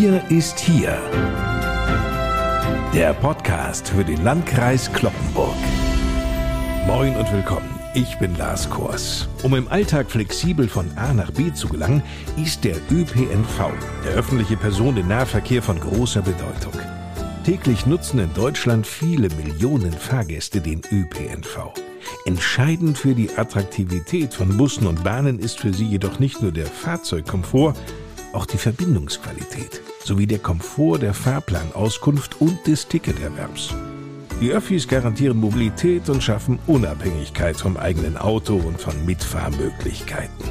Wir ist hier. Der Podcast für den Landkreis Kloppenburg. Moin und willkommen. Ich bin Lars Kors. Um im Alltag flexibel von A nach B zu gelangen, ist der ÖPNV, der öffentliche Personennahverkehr, von großer Bedeutung. Täglich nutzen in Deutschland viele Millionen Fahrgäste den ÖPNV. Entscheidend für die Attraktivität von Bussen und Bahnen ist für sie jedoch nicht nur der Fahrzeugkomfort, auch die Verbindungsqualität sowie der Komfort der Fahrplanauskunft und des Ticketerwerbs. Die Öffis garantieren Mobilität und schaffen Unabhängigkeit vom eigenen Auto und von Mitfahrmöglichkeiten.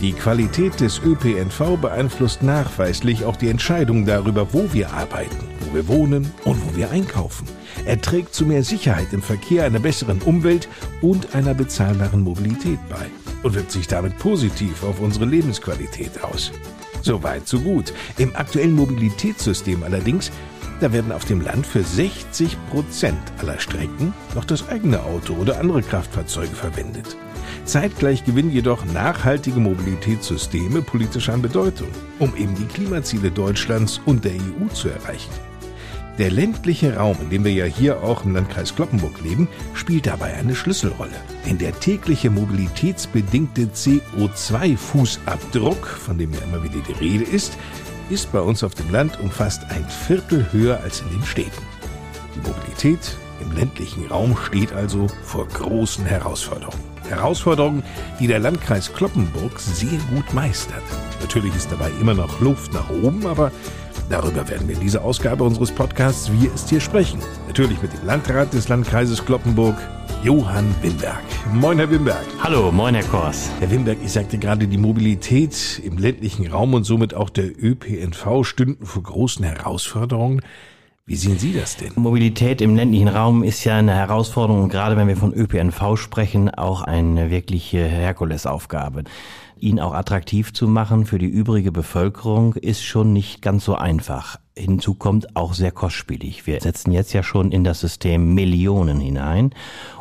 Die Qualität des ÖPNV beeinflusst nachweislich auch die Entscheidung darüber, wo wir arbeiten, wo wir wohnen und wo wir einkaufen. Er trägt zu mehr Sicherheit im Verkehr, einer besseren Umwelt und einer bezahlbaren Mobilität bei und wirkt sich damit positiv auf unsere Lebensqualität aus. Soweit, so gut. Im aktuellen Mobilitätssystem allerdings, da werden auf dem Land für 60 Prozent aller Strecken noch das eigene Auto oder andere Kraftfahrzeuge verwendet. Zeitgleich gewinnen jedoch nachhaltige Mobilitätssysteme politisch an Bedeutung, um eben die Klimaziele Deutschlands und der EU zu erreichen. Der ländliche Raum, in dem wir ja hier auch im Landkreis Kloppenburg leben, spielt dabei eine Schlüsselrolle. Denn der tägliche mobilitätsbedingte CO2-Fußabdruck, von dem ja immer wieder die Rede ist, ist bei uns auf dem Land um fast ein Viertel höher als in den Städten. Die Mobilität im ländlichen Raum steht also vor großen Herausforderungen. Herausforderungen, die der Landkreis Kloppenburg sehr gut meistert. Natürlich ist dabei immer noch Luft nach oben, aber Darüber werden wir in dieser Ausgabe unseres Podcasts Wir ist hier sprechen. Natürlich mit dem Landrat des Landkreises Kloppenburg, Johann Wimberg. Moin, Herr Wimberg. Hallo, moin, Herr Kors. Herr Wimberg, ich sagte gerade, die Mobilität im ländlichen Raum und somit auch der ÖPNV stünden vor großen Herausforderungen. Wie sehen Sie das denn? Mobilität im ländlichen Raum ist ja eine Herausforderung, gerade wenn wir von ÖPNV sprechen, auch eine wirkliche Herkulesaufgabe ihn auch attraktiv zu machen für die übrige Bevölkerung, ist schon nicht ganz so einfach. Hinzu kommt auch sehr kostspielig. Wir setzen jetzt ja schon in das System Millionen hinein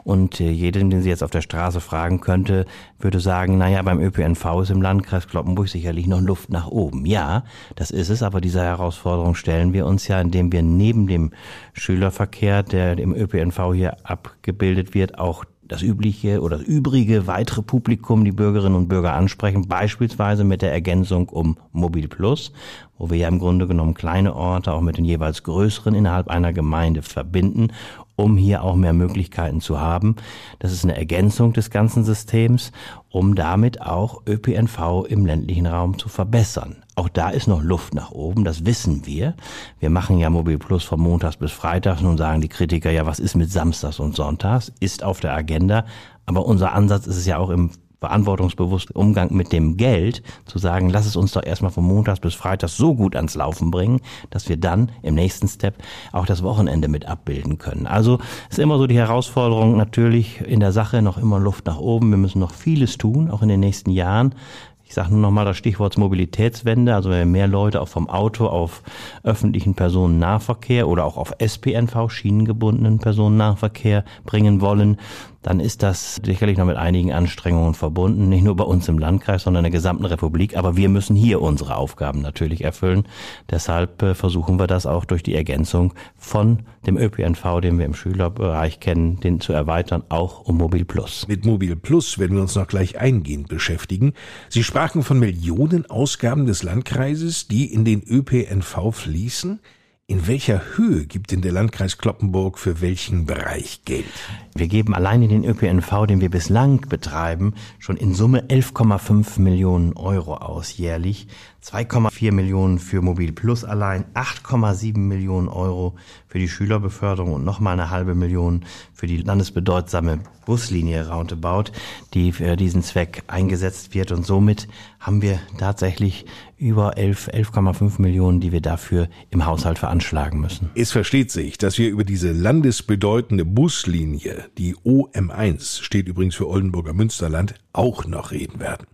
und äh, jeden, den Sie jetzt auf der Straße fragen könnte, würde sagen, naja, beim ÖPNV ist im Landkreis Kloppenburg sicherlich noch Luft nach oben. Ja, das ist es, aber dieser Herausforderung stellen wir uns ja, indem wir neben dem Schülerverkehr, der im ÖPNV hier abgebildet wird, auch das übliche oder das übrige weitere Publikum, die Bürgerinnen und Bürger ansprechen, beispielsweise mit der Ergänzung um Mobil Plus, wo wir ja im Grunde genommen kleine Orte auch mit den jeweils größeren innerhalb einer Gemeinde verbinden, um hier auch mehr Möglichkeiten zu haben. Das ist eine Ergänzung des ganzen Systems, um damit auch ÖPNV im ländlichen Raum zu verbessern. Auch da ist noch Luft nach oben, das wissen wir. Wir machen ja Mobil Plus von Montags bis Freitags. Nun sagen die Kritiker, ja, was ist mit Samstags und Sonntags? Ist auf der Agenda. Aber unser Ansatz ist es ja auch im verantwortungsbewussten Umgang mit dem Geld, zu sagen, lass es uns doch erstmal von Montags bis Freitags so gut ans Laufen bringen, dass wir dann im nächsten Step auch das Wochenende mit abbilden können. Also ist immer so die Herausforderung natürlich in der Sache noch immer Luft nach oben. Wir müssen noch vieles tun, auch in den nächsten Jahren. Ich sage nur nochmal das Stichwort Mobilitätswende, also wenn wir mehr Leute auch vom Auto auf öffentlichen Personennahverkehr oder auch auf SPNV, schienengebundenen Personennahverkehr bringen wollen, dann ist das sicherlich noch mit einigen Anstrengungen verbunden, nicht nur bei uns im Landkreis, sondern in der gesamten Republik. Aber wir müssen hier unsere Aufgaben natürlich erfüllen. Deshalb äh, versuchen wir das auch durch die Ergänzung von dem ÖPNV, den wir im Schülerbereich kennen, den zu erweitern, auch um Mobil Plus. Mit Mobil Plus werden wir uns noch gleich eingehend beschäftigen. Sie sprachen von Millionen Ausgaben des Landkreises, die in den ÖPNV fließen. In welcher Höhe gibt denn der Landkreis Kloppenburg für welchen Bereich Geld? Wir geben allein in den ÖPNV, den wir bislang betreiben, schon in Summe 11,5 Millionen Euro aus jährlich. 2,4 Millionen für Mobil Plus allein, 8,7 Millionen Euro für die Schülerbeförderung und nochmal eine halbe Million für die landesbedeutsame Buslinie Roundabout, die für diesen Zweck eingesetzt wird. Und somit haben wir tatsächlich über 11, 11,5 Millionen, die wir dafür im Haushalt veranschlagen müssen. Es versteht sich, dass wir über diese landesbedeutende Buslinie die OM1 steht übrigens für Oldenburger Münsterland, auch noch reden werden.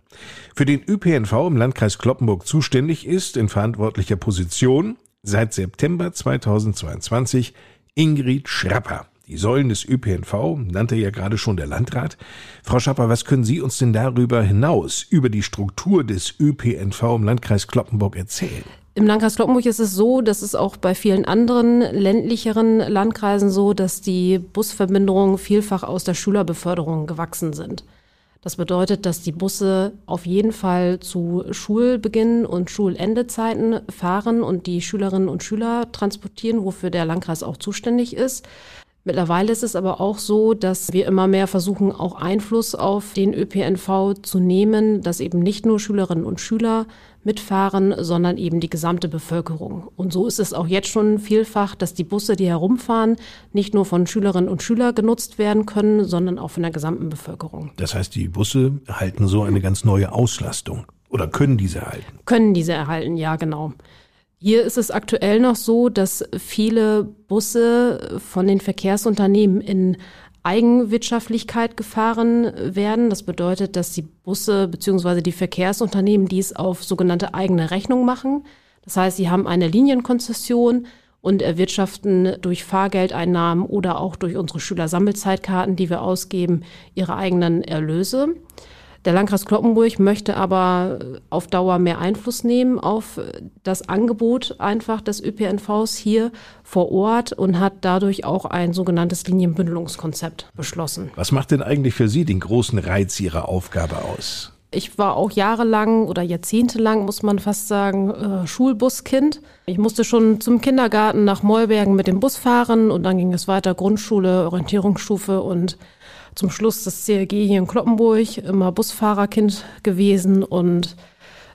Für den ÖPNV im Landkreis Kloppenburg zuständig ist in verantwortlicher Position seit September 2022 Ingrid Schrapper. Die Säulen des ÖPNV nannte ja gerade schon der Landrat. Frau Schapper, was können Sie uns denn darüber hinaus, über die Struktur des ÖPNV im Landkreis Kloppenburg erzählen? Im Landkreis Kloppenburg ist es so, dass es auch bei vielen anderen ländlicheren Landkreisen so, dass die Busverbindungen vielfach aus der Schülerbeförderung gewachsen sind. Das bedeutet, dass die Busse auf jeden Fall zu Schulbeginn und Schulendezeiten fahren und die Schülerinnen und Schüler transportieren, wofür der Landkreis auch zuständig ist. Mittlerweile ist es aber auch so, dass wir immer mehr versuchen, auch Einfluss auf den ÖPNV zu nehmen, dass eben nicht nur Schülerinnen und Schüler mitfahren, sondern eben die gesamte Bevölkerung. Und so ist es auch jetzt schon vielfach, dass die Busse, die herumfahren, nicht nur von Schülerinnen und Schülern genutzt werden können, sondern auch von der gesamten Bevölkerung. Das heißt, die Busse halten so eine ganz neue Auslastung oder können diese erhalten? Können diese erhalten, ja, genau. Hier ist es aktuell noch so, dass viele Busse von den Verkehrsunternehmen in Eigenwirtschaftlichkeit gefahren werden. Das bedeutet, dass die Busse bzw. die Verkehrsunternehmen dies auf sogenannte eigene Rechnung machen. Das heißt, sie haben eine Linienkonzession und erwirtschaften durch Fahrgeldeinnahmen oder auch durch unsere Schülersammelzeitkarten, die wir ausgeben, ihre eigenen Erlöse. Der Landkreis Kloppenburg möchte aber auf Dauer mehr Einfluss nehmen auf das Angebot einfach des ÖPNVs hier vor Ort und hat dadurch auch ein sogenanntes Linienbündelungskonzept beschlossen. Was macht denn eigentlich für Sie den großen Reiz Ihrer Aufgabe aus? Ich war auch jahrelang oder jahrzehntelang, muss man fast sagen, äh, Schulbuskind. Ich musste schon zum Kindergarten nach Mollbergen mit dem Bus fahren und dann ging es weiter Grundschule, Orientierungsstufe und zum Schluss das CLG hier in Kloppenburg, immer Busfahrerkind gewesen und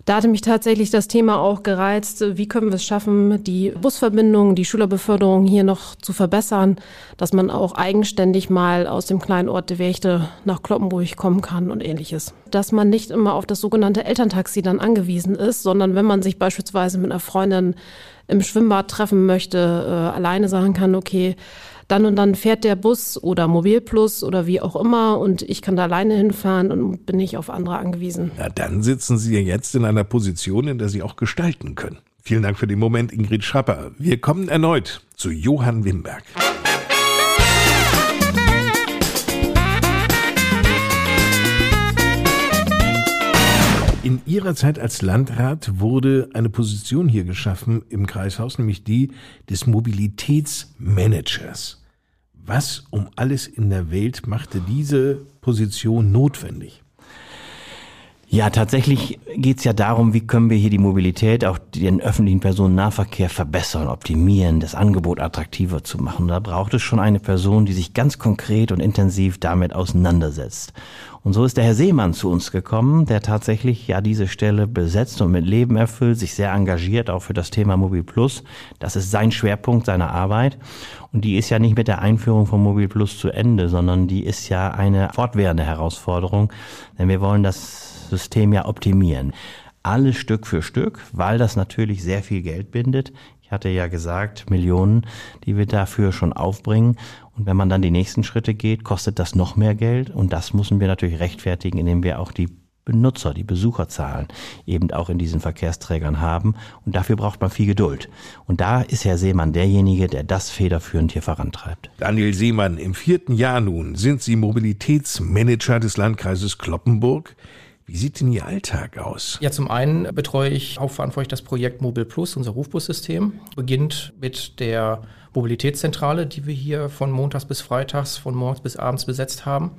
da hatte mich tatsächlich das Thema auch gereizt, wie können wir es schaffen, die Busverbindung, die Schülerbeförderung hier noch zu verbessern, dass man auch eigenständig mal aus dem kleinen Ort De Wächte nach Kloppenburg kommen kann und ähnliches. Dass man nicht immer auf das sogenannte Elterntaxi dann angewiesen ist, sondern wenn man sich beispielsweise mit einer Freundin im Schwimmbad treffen möchte, äh, alleine sagen kann, okay, dann und dann fährt der Bus oder Mobilplus oder wie auch immer und ich kann da alleine hinfahren und bin nicht auf andere angewiesen. Na, dann sitzen Sie ja jetzt in einer Position, in der Sie auch gestalten können. Vielen Dank für den Moment, Ingrid Schapper. Wir kommen erneut zu Johann Wimberg. In Ihrer Zeit als Landrat wurde eine Position hier geschaffen im Kreishaus, nämlich die des Mobilitätsmanagers. Was um alles in der Welt machte diese Position notwendig? Ja, tatsächlich geht es ja darum, wie können wir hier die Mobilität, auch den öffentlichen Personennahverkehr verbessern, optimieren, das Angebot attraktiver zu machen. Da braucht es schon eine Person, die sich ganz konkret und intensiv damit auseinandersetzt. Und so ist der Herr Seemann zu uns gekommen, der tatsächlich ja diese Stelle besetzt und mit Leben erfüllt, sich sehr engagiert, auch für das Thema Mobil Plus. Das ist sein Schwerpunkt seiner Arbeit. Und die ist ja nicht mit der Einführung von Mobil Plus zu Ende, sondern die ist ja eine fortwährende Herausforderung. Denn wir wollen das System ja optimieren. Alles Stück für Stück, weil das natürlich sehr viel Geld bindet. Ich hatte ja gesagt, Millionen, die wir dafür schon aufbringen. Und wenn man dann die nächsten Schritte geht, kostet das noch mehr Geld. Und das müssen wir natürlich rechtfertigen, indem wir auch die Benutzer, die Besucherzahlen eben auch in diesen Verkehrsträgern haben. Und dafür braucht man viel Geduld. Und da ist Herr Seemann derjenige, der das federführend hier vorantreibt. Daniel Seemann, im vierten Jahr nun sind Sie Mobilitätsmanager des Landkreises Kloppenburg. Wie sieht denn Ihr Alltag aus? Ja, zum einen betreue ich hauptverantwortlich das Projekt Mobil Plus, unser Rufbussystem. Beginnt mit der Mobilitätszentrale, die wir hier von montags bis freitags, von morgens bis abends besetzt haben.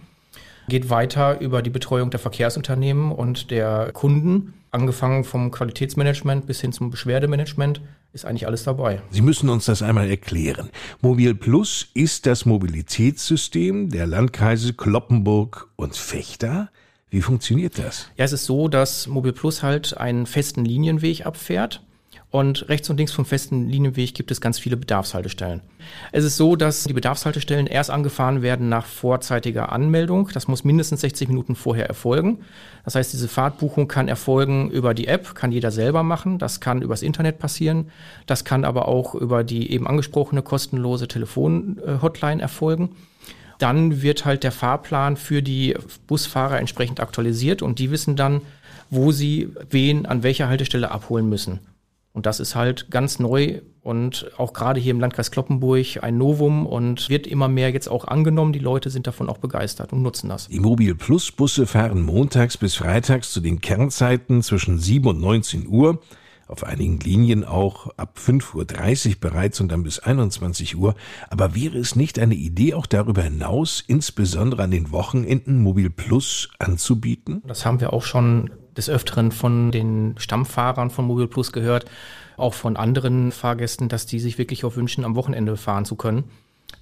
Geht weiter über die Betreuung der Verkehrsunternehmen und der Kunden. Angefangen vom Qualitätsmanagement bis hin zum Beschwerdemanagement ist eigentlich alles dabei. Sie müssen uns das einmal erklären. Mobil Plus ist das Mobilitätssystem der Landkreise Kloppenburg und Fechter. Wie funktioniert das? Ja, es ist so, dass Mobil Plus halt einen festen Linienweg abfährt. Und rechts und links vom festen Linienweg gibt es ganz viele Bedarfshaltestellen. Es ist so, dass die Bedarfshaltestellen erst angefahren werden nach vorzeitiger Anmeldung. Das muss mindestens 60 Minuten vorher erfolgen. Das heißt, diese Fahrtbuchung kann erfolgen über die App, kann jeder selber machen. Das kann übers Internet passieren. Das kann aber auch über die eben angesprochene kostenlose Telefon-Hotline erfolgen dann wird halt der Fahrplan für die Busfahrer entsprechend aktualisiert und die wissen dann, wo sie wen an welcher Haltestelle abholen müssen. Und das ist halt ganz neu und auch gerade hier im Landkreis Kloppenburg ein Novum und wird immer mehr jetzt auch angenommen. Die Leute sind davon auch begeistert und nutzen das. Die Mobil Plus Busse fahren montags bis freitags zu den Kernzeiten zwischen 7 und 19 Uhr auf einigen Linien auch ab 5.30 Uhr bereits und dann bis 21 Uhr. Aber wäre es nicht eine Idee, auch darüber hinaus, insbesondere an den Wochenenden, Mobil Plus anzubieten? Das haben wir auch schon des Öfteren von den Stammfahrern von Mobil Plus gehört, auch von anderen Fahrgästen, dass die sich wirklich auch wünschen, am Wochenende fahren zu können.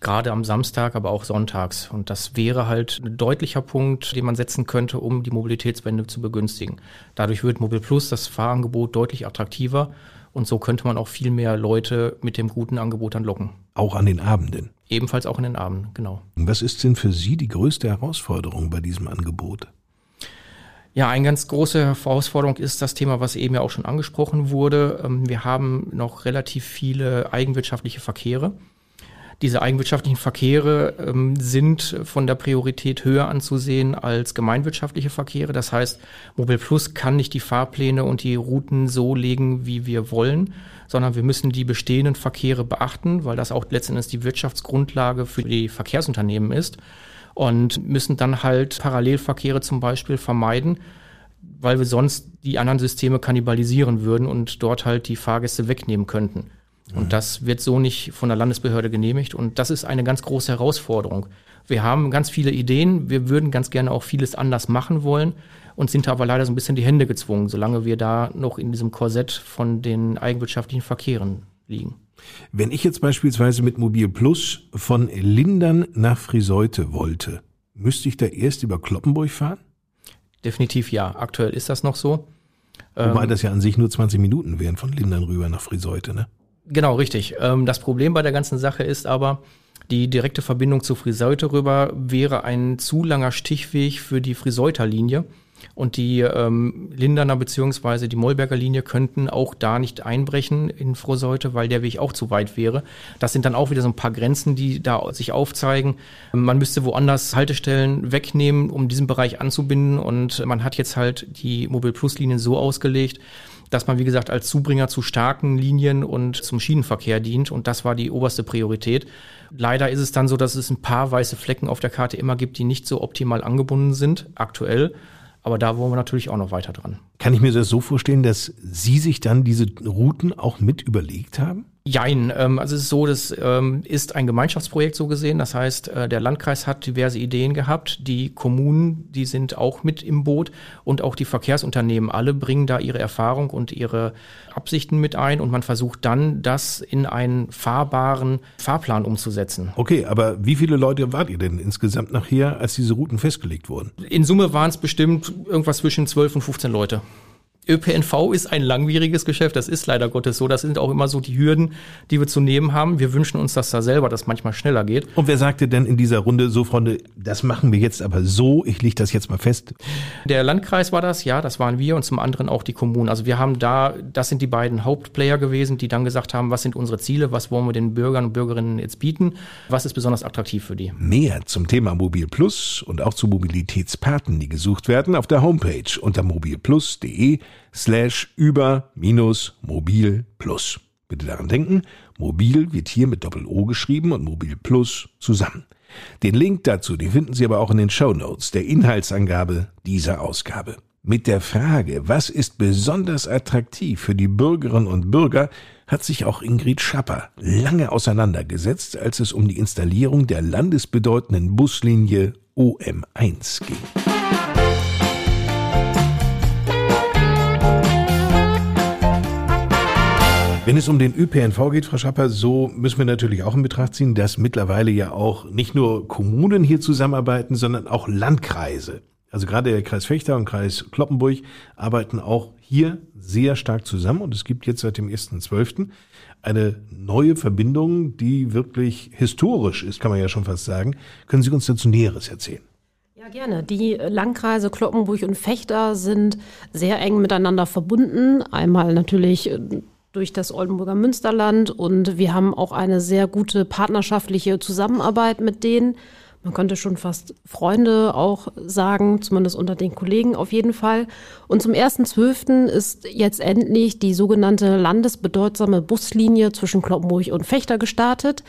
Gerade am Samstag, aber auch sonntags. Und das wäre halt ein deutlicher Punkt, den man setzen könnte, um die Mobilitätswende zu begünstigen. Dadurch wird Mobil Plus das Fahrangebot deutlich attraktiver und so könnte man auch viel mehr Leute mit dem guten Angebot dann locken. Auch an den Abenden. Ebenfalls auch in den Abenden, genau. Was ist denn für Sie die größte Herausforderung bei diesem Angebot? Ja, eine ganz große Herausforderung ist das Thema, was eben ja auch schon angesprochen wurde. Ähm, wir haben noch relativ viele eigenwirtschaftliche Verkehre. Diese eigenwirtschaftlichen Verkehre ähm, sind von der Priorität höher anzusehen als gemeinwirtschaftliche Verkehre. Das heißt, Mobil Plus kann nicht die Fahrpläne und die Routen so legen, wie wir wollen, sondern wir müssen die bestehenden Verkehre beachten, weil das auch letztendlich die Wirtschaftsgrundlage für die Verkehrsunternehmen ist und müssen dann halt Parallelverkehre zum Beispiel vermeiden, weil wir sonst die anderen Systeme kannibalisieren würden und dort halt die Fahrgäste wegnehmen könnten. Und das wird so nicht von der Landesbehörde genehmigt. Und das ist eine ganz große Herausforderung. Wir haben ganz viele Ideen. Wir würden ganz gerne auch vieles anders machen wollen und sind aber leider so ein bisschen die Hände gezwungen, solange wir da noch in diesem Korsett von den eigenwirtschaftlichen Verkehren liegen. Wenn ich jetzt beispielsweise mit Mobil Plus von Lindern nach Friseute wollte, müsste ich da erst über Kloppenburg fahren? Definitiv ja. Aktuell ist das noch so. Wobei ähm, das ja an sich nur 20 Minuten wären von Lindern rüber nach Friseute, ne? Genau, richtig. Ähm, das Problem bei der ganzen Sache ist aber, die direkte Verbindung zu Friseute rüber wäre ein zu langer Stichweg für die Friseuter Linie. Und die ähm, Linderner beziehungsweise die Mollberger Linie könnten auch da nicht einbrechen in Frohseute, weil der Weg auch zu weit wäre. Das sind dann auch wieder so ein paar Grenzen, die da sich aufzeigen. Man müsste woanders Haltestellen wegnehmen, um diesen Bereich anzubinden. Und man hat jetzt halt die Mobil Plus Linien so ausgelegt, dass man, wie gesagt, als Zubringer zu starken Linien und zum Schienenverkehr dient. Und das war die oberste Priorität. Leider ist es dann so, dass es ein paar weiße Flecken auf der Karte immer gibt, die nicht so optimal angebunden sind, aktuell. Aber da wollen wir natürlich auch noch weiter dran. Kann ich mir das so vorstellen, dass Sie sich dann diese Routen auch mit überlegt haben? Jein, ähm, also es ist so, das ähm, ist ein Gemeinschaftsprojekt so gesehen. Das heißt, äh, der Landkreis hat diverse Ideen gehabt. Die Kommunen, die sind auch mit im Boot und auch die Verkehrsunternehmen alle bringen da ihre Erfahrung und ihre Absichten mit ein und man versucht dann, das in einen fahrbaren Fahrplan umzusetzen. Okay, aber wie viele Leute wart ihr denn insgesamt nachher, als diese Routen festgelegt wurden? In Summe waren es bestimmt irgendwas zwischen 12 und 15 Leute. ÖPNV ist ein langwieriges Geschäft, das ist leider Gottes so. Das sind auch immer so die Hürden, die wir zu nehmen haben. Wir wünschen uns, dass da selber das manchmal schneller geht. Und wer sagte denn in dieser Runde so, Freunde, das machen wir jetzt aber so, ich lege das jetzt mal fest? Der Landkreis war das, ja, das waren wir und zum anderen auch die Kommunen. Also wir haben da, das sind die beiden Hauptplayer gewesen, die dann gesagt haben, was sind unsere Ziele, was wollen wir den Bürgern und Bürgerinnen jetzt bieten, was ist besonders attraktiv für die. Mehr zum Thema Mobil Plus und auch zu Mobilitätspaten, die gesucht werden, auf der Homepage unter mobilplus.de slash über minus mobil plus. Bitte daran denken, mobil wird hier mit Doppel-O geschrieben und mobil plus zusammen. Den Link dazu, den finden Sie aber auch in den Show Notes der Inhaltsangabe dieser Ausgabe. Mit der Frage, was ist besonders attraktiv für die Bürgerinnen und Bürger, hat sich auch Ingrid Schapper lange auseinandergesetzt, als es um die Installierung der landesbedeutenden Buslinie OM1 ging. Wenn es um den ÖPNV geht, Frau Schapper, so müssen wir natürlich auch in Betracht ziehen, dass mittlerweile ja auch nicht nur Kommunen hier zusammenarbeiten, sondern auch Landkreise. Also gerade der Kreis Fechter und Kreis Kloppenburg arbeiten auch hier sehr stark zusammen und es gibt jetzt seit dem 1.12. eine neue Verbindung, die wirklich historisch ist, kann man ja schon fast sagen. Können Sie uns dazu Näheres erzählen? Ja, gerne. Die Landkreise Kloppenburg und Fechter sind sehr eng miteinander verbunden. Einmal natürlich äh, durch das Oldenburger Münsterland und wir haben auch eine sehr gute partnerschaftliche Zusammenarbeit mit denen. Man könnte schon fast Freunde auch sagen, zumindest unter den Kollegen auf jeden Fall. Und zum 1.12. ist jetzt endlich die sogenannte landesbedeutsame Buslinie zwischen Kloppenburg und Fechter gestartet.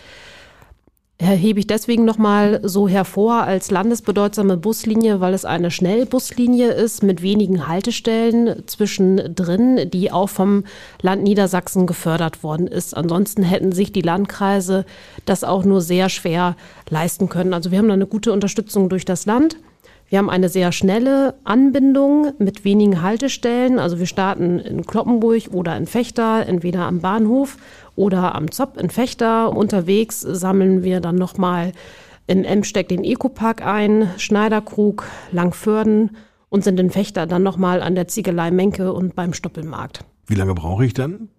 Hebe ich deswegen nochmal so hervor als landesbedeutsame Buslinie, weil es eine Schnellbuslinie ist mit wenigen Haltestellen zwischendrin, die auch vom Land Niedersachsen gefördert worden ist. Ansonsten hätten sich die Landkreise das auch nur sehr schwer leisten können. Also wir haben da eine gute Unterstützung durch das Land. Wir haben eine sehr schnelle Anbindung mit wenigen Haltestellen. Also wir starten in Kloppenburg oder in Fechter, entweder am Bahnhof oder am Zopp in Fechter. Unterwegs sammeln wir dann nochmal in Emsteck den Ecopark ein, Schneiderkrug, Langförden und sind in Fechter dann nochmal an der Ziegelei Menke und beim Stoppelmarkt. Wie lange brauche ich dann?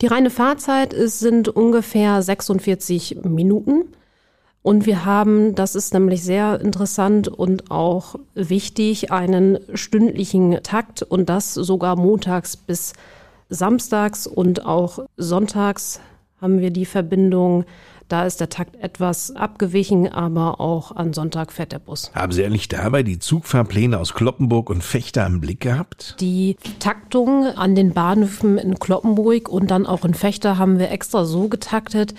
Die reine Fahrzeit ist, sind ungefähr 46 Minuten. Und wir haben, das ist nämlich sehr interessant und auch wichtig, einen stündlichen Takt und das sogar montags bis samstags und auch sonntags haben wir die Verbindung. Da ist der Takt etwas abgewichen, aber auch an Sonntag fährt der Bus. Haben Sie ehrlich dabei die Zugfahrpläne aus Kloppenburg und Fechter im Blick gehabt? Die Taktung an den Bahnhöfen in Kloppenburg und dann auch in Fechter haben wir extra so getaktet,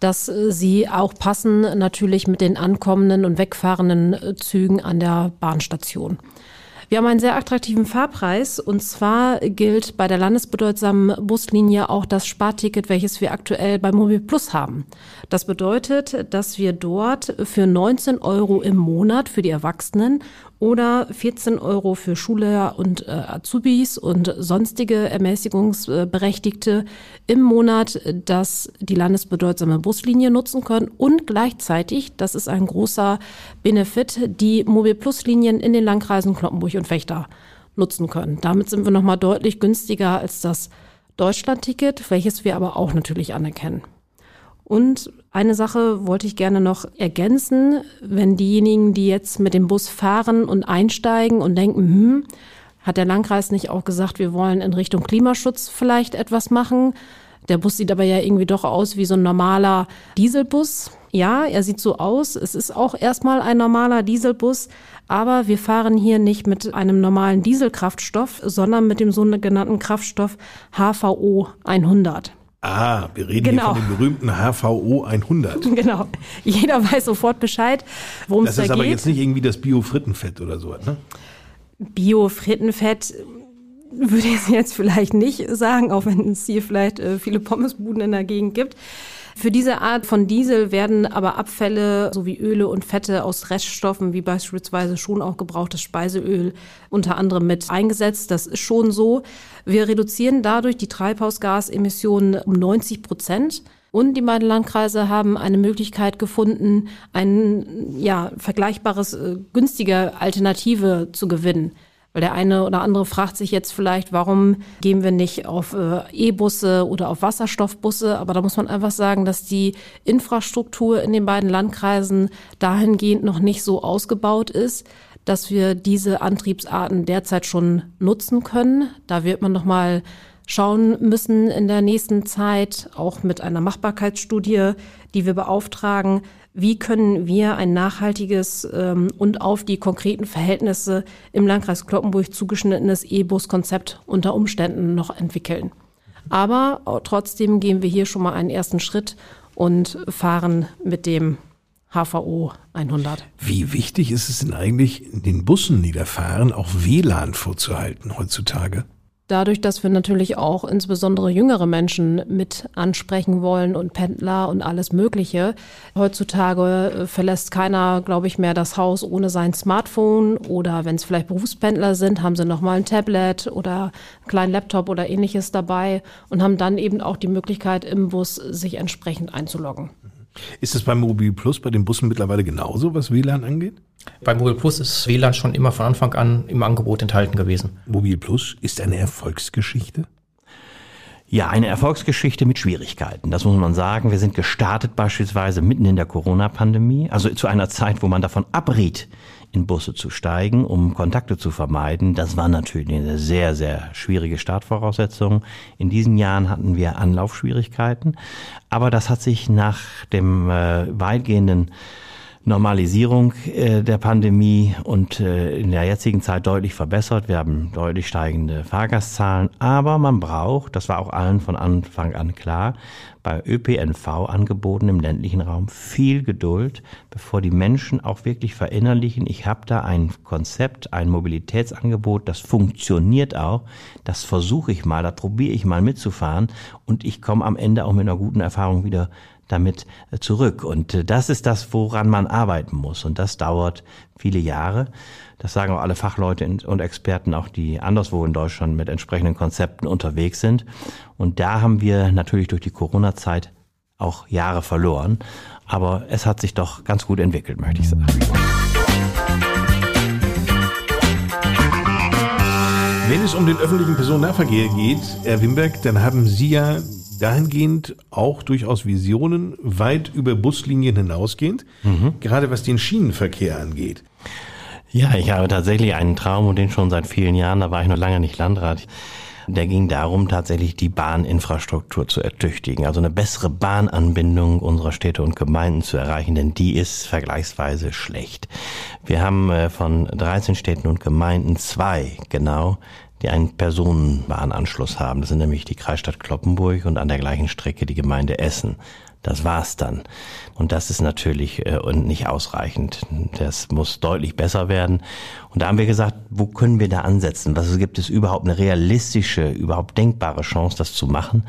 dass äh, sie auch passen natürlich mit den ankommenden und wegfahrenden äh, Zügen an der Bahnstation. Wir haben einen sehr attraktiven Fahrpreis und zwar gilt bei der landesbedeutsamen Buslinie auch das Sparticket, welches wir aktuell bei Mobil Plus haben. Das bedeutet, dass wir dort für 19 Euro im Monat für die Erwachsenen oder 14 Euro für Schüler und äh, Azubis und sonstige Ermäßigungsberechtigte im Monat, dass die landesbedeutsame Buslinie nutzen können und gleichzeitig, das ist ein großer Benefit, die Mobil Plus Linien in den Landkreisen Kloppenburg und Fechter nutzen können. Damit sind wir nochmal deutlich günstiger als das Deutschlandticket, welches wir aber auch natürlich anerkennen. Und eine Sache wollte ich gerne noch ergänzen, wenn diejenigen, die jetzt mit dem Bus fahren und einsteigen und denken, hm, hat der Landkreis nicht auch gesagt, wir wollen in Richtung Klimaschutz vielleicht etwas machen? Der Bus sieht aber ja irgendwie doch aus wie so ein normaler Dieselbus. Ja, er sieht so aus. Es ist auch erstmal ein normaler Dieselbus, aber wir fahren hier nicht mit einem normalen Dieselkraftstoff, sondern mit dem sogenannten Kraftstoff HVO 100. Ah, wir reden genau. hier von dem berühmten HVO 100. Genau. Jeder weiß sofort Bescheid, worum es da geht. Das ist aber jetzt nicht irgendwie das Bio-Frittenfett oder so, ne? Bio-Frittenfett würde ich jetzt vielleicht nicht sagen, auch wenn es hier vielleicht äh, viele Pommesbuden in der Gegend gibt. Für diese Art von Diesel werden aber Abfälle sowie Öle und Fette aus Reststoffen, wie beispielsweise schon auch gebrauchtes Speiseöl, unter anderem mit eingesetzt. Das ist schon so. Wir reduzieren dadurch die Treibhausgasemissionen um 90 Prozent. Und die beiden Landkreise haben eine Möglichkeit gefunden, ein ja, vergleichbares, äh, günstige Alternative zu gewinnen. Weil der eine oder andere fragt sich jetzt vielleicht, warum gehen wir nicht auf äh, E-Busse oder auf Wasserstoffbusse? Aber da muss man einfach sagen, dass die Infrastruktur in den beiden Landkreisen dahingehend noch nicht so ausgebaut ist, dass wir diese Antriebsarten derzeit schon nutzen können. Da wird man noch mal schauen müssen in der nächsten Zeit, auch mit einer Machbarkeitsstudie, die wir beauftragen, wie können wir ein nachhaltiges ähm, und auf die konkreten Verhältnisse im Landkreis Kloppenburg zugeschnittenes E-Bus-Konzept unter Umständen noch entwickeln. Aber trotzdem gehen wir hier schon mal einen ersten Schritt und fahren mit dem HVO 100. Wie wichtig ist es denn eigentlich, den Bussen, die da fahren, auch WLAN vorzuhalten heutzutage? Dadurch, dass wir natürlich auch insbesondere jüngere Menschen mit ansprechen wollen und Pendler und alles Mögliche. Heutzutage äh, verlässt keiner, glaube ich, mehr das Haus ohne sein Smartphone oder wenn es vielleicht Berufspendler sind, haben sie nochmal ein Tablet oder einen kleinen Laptop oder ähnliches dabei und haben dann eben auch die Möglichkeit im Bus sich entsprechend einzuloggen. Ist es beim Mobil Plus bei den Bussen mittlerweile genauso, was WLAN angeht? Bei Mobil Plus ist WLAN schon immer von Anfang an im Angebot enthalten gewesen. Mobil Plus ist eine Erfolgsgeschichte? Ja, eine Erfolgsgeschichte mit Schwierigkeiten. Das muss man sagen. Wir sind gestartet beispielsweise mitten in der Corona-Pandemie, also zu einer Zeit, wo man davon abriet, in Busse zu steigen, um Kontakte zu vermeiden. Das war natürlich eine sehr, sehr schwierige Startvoraussetzung. In diesen Jahren hatten wir Anlaufschwierigkeiten, aber das hat sich nach dem äh, weitgehenden Normalisierung äh, der Pandemie und äh, in der jetzigen Zeit deutlich verbessert. Wir haben deutlich steigende Fahrgastzahlen, aber man braucht, das war auch allen von Anfang an klar, bei ÖPNV-Angeboten im ländlichen Raum viel Geduld, bevor die Menschen auch wirklich verinnerlichen, ich habe da ein Konzept, ein Mobilitätsangebot, das funktioniert auch, das versuche ich mal, da probiere ich mal mitzufahren. Und ich komme am Ende auch mit einer guten Erfahrung wieder damit äh, zurück. Und äh, das ist das, woran man arbeiten muss. Und das dauert viele Jahre. Das sagen auch alle Fachleute und Experten, auch die anderswo in Deutschland mit entsprechenden Konzepten unterwegs sind. Und da haben wir natürlich durch die Corona-Zeit auch Jahre verloren. Aber es hat sich doch ganz gut entwickelt, möchte ich sagen. Wenn es um den öffentlichen Personennahverkehr geht, Herr Wimberg, dann haben Sie ja dahingehend auch durchaus Visionen weit über Buslinien hinausgehend, mhm. gerade was den Schienenverkehr angeht. Ja, ich habe tatsächlich einen Traum und den schon seit vielen Jahren, da war ich noch lange nicht Landrat. Der ging darum, tatsächlich die Bahninfrastruktur zu ertüchtigen, also eine bessere Bahnanbindung unserer Städte und Gemeinden zu erreichen, denn die ist vergleichsweise schlecht. Wir haben äh, von 13 Städten und Gemeinden zwei genau, die einen Personenbahnanschluss haben. Das sind nämlich die Kreisstadt Kloppenburg und an der gleichen Strecke die Gemeinde Essen. Das war's dann. Und das ist natürlich äh, nicht ausreichend. Das muss deutlich besser werden. Und da haben wir gesagt, wo können wir da ansetzen? Was gibt es überhaupt eine realistische, überhaupt denkbare Chance, das zu machen?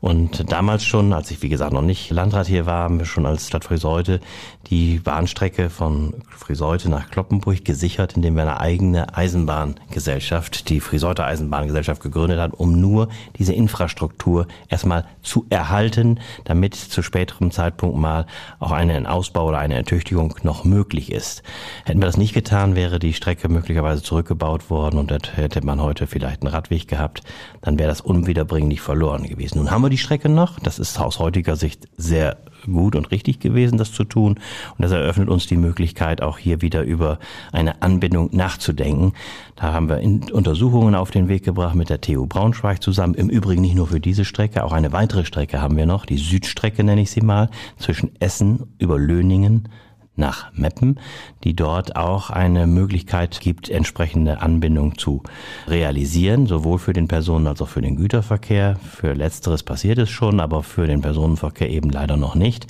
Und damals schon, als ich wie gesagt noch nicht Landrat hier war, haben wir schon als Stadt Friseute die Bahnstrecke von Friseute nach Kloppenburg gesichert, indem wir eine eigene Eisenbahngesellschaft, die Friseute Eisenbahngesellschaft gegründet hat, um nur diese Infrastruktur erstmal zu erhalten, damit zu späterem Zeitpunkt mal auch ein Ausbau oder eine Ertüchtigung noch möglich ist. Hätten wir das nicht getan, wäre die Strecke möglicherweise zurückgebaut worden und hätte man heute vielleicht einen Radweg gehabt, dann wäre das unwiederbringlich verloren gewesen. Nun haben wir die Strecke noch. Das ist aus heutiger Sicht sehr gut und richtig gewesen, das zu tun. Und das eröffnet uns die Möglichkeit, auch hier wieder über eine Anbindung nachzudenken. Da haben wir Untersuchungen auf den Weg gebracht mit der TU Braunschweig zusammen. Im Übrigen nicht nur für diese Strecke, auch eine weitere Strecke haben wir noch, die Südstrecke nenne ich sie mal, zwischen Essen über Löningen nach Meppen, die dort auch eine Möglichkeit gibt, entsprechende Anbindung zu realisieren, sowohl für den Personen- als auch für den Güterverkehr. Für letzteres passiert es schon, aber für den Personenverkehr eben leider noch nicht.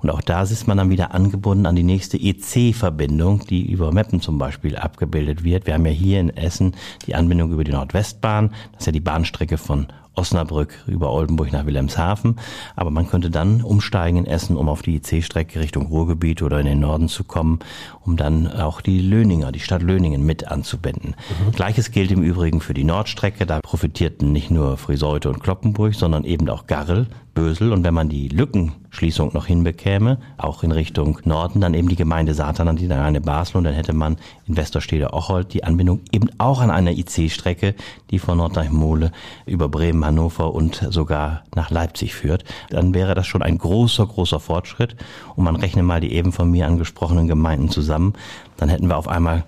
Und auch da ist man dann wieder angebunden an die nächste EC-Verbindung, die über Meppen zum Beispiel abgebildet wird. Wir haben ja hier in Essen die Anbindung über die Nordwestbahn. Das ist ja die Bahnstrecke von Osnabrück über Oldenburg nach Wilhelmshaven. Aber man könnte dann umsteigen in Essen, um auf die IC-Strecke Richtung Ruhrgebiet oder in den Norden zu kommen, um dann auch die Löninger, die Stadt Löningen mit anzubinden. Mhm. Gleiches gilt im Übrigen für die Nordstrecke. Da profitierten nicht nur Friseute und Kloppenburg, sondern eben auch Garrel, Bösel. Und wenn man die Lückenschließung noch hinbekäme, auch in Richtung Norden, dann eben die Gemeinde Satan, die dann eine Basel und dann hätte man in Westerstede-Ocholt die Anbindung eben auch an einer IC-Strecke, die von Nordrhein-Mole über Bremen, Hannover und sogar nach Leipzig führt. Dann wäre das schon ein großer, großer Fortschritt. Und man rechne mal die eben von mir angesprochenen Gemeinden zusammen. Dann hätten wir auf einmal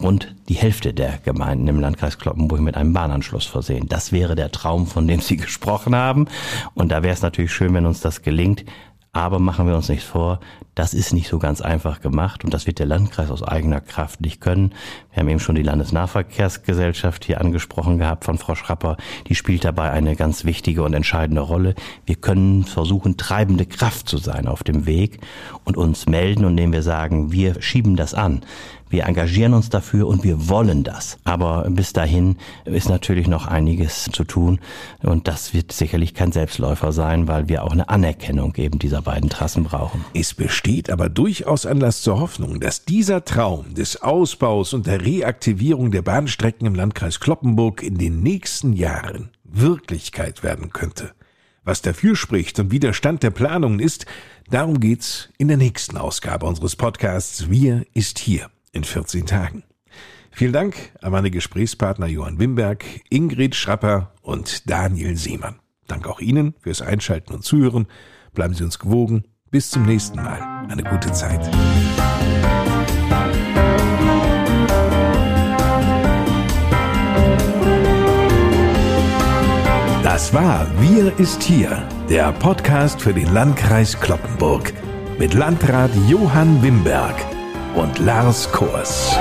rund die Hälfte der Gemeinden im Landkreis Kloppenburg mit einem Bahnanschluss versehen. Das wäre der Traum, von dem Sie gesprochen haben. Und da wäre es natürlich schön, wenn uns das gelingt. Aber machen wir uns nichts vor, das ist nicht so ganz einfach gemacht und das wird der Landkreis aus eigener Kraft nicht können. Wir haben eben schon die Landesnahverkehrsgesellschaft hier angesprochen gehabt von Frau Schrapper. Die spielt dabei eine ganz wichtige und entscheidende Rolle. Wir können versuchen, treibende Kraft zu sein auf dem Weg und uns melden, indem wir sagen, wir schieben das an. Wir engagieren uns dafür und wir wollen das. Aber bis dahin ist natürlich noch einiges zu tun und das wird sicherlich kein Selbstläufer sein, weil wir auch eine Anerkennung eben dieser beiden Trassen brauchen. Es besteht aber durchaus Anlass zur Hoffnung, dass dieser Traum des Ausbaus und der Reaktivierung der Bahnstrecken im Landkreis Kloppenburg in den nächsten Jahren Wirklichkeit werden könnte. Was dafür spricht und wie der Stand der Planungen ist, darum geht's in der nächsten Ausgabe unseres Podcasts Wir ist hier in 14 Tagen. Vielen Dank an meine Gesprächspartner Johann Wimberg, Ingrid Schrapper und Daniel Seemann. Dank auch Ihnen fürs Einschalten und Zuhören. Bleiben Sie uns gewogen. Bis zum nächsten Mal. Eine gute Zeit. Das war Wir ist hier, der Podcast für den Landkreis Kloppenburg. mit Landrat Johann Wimberg und Lars Kors.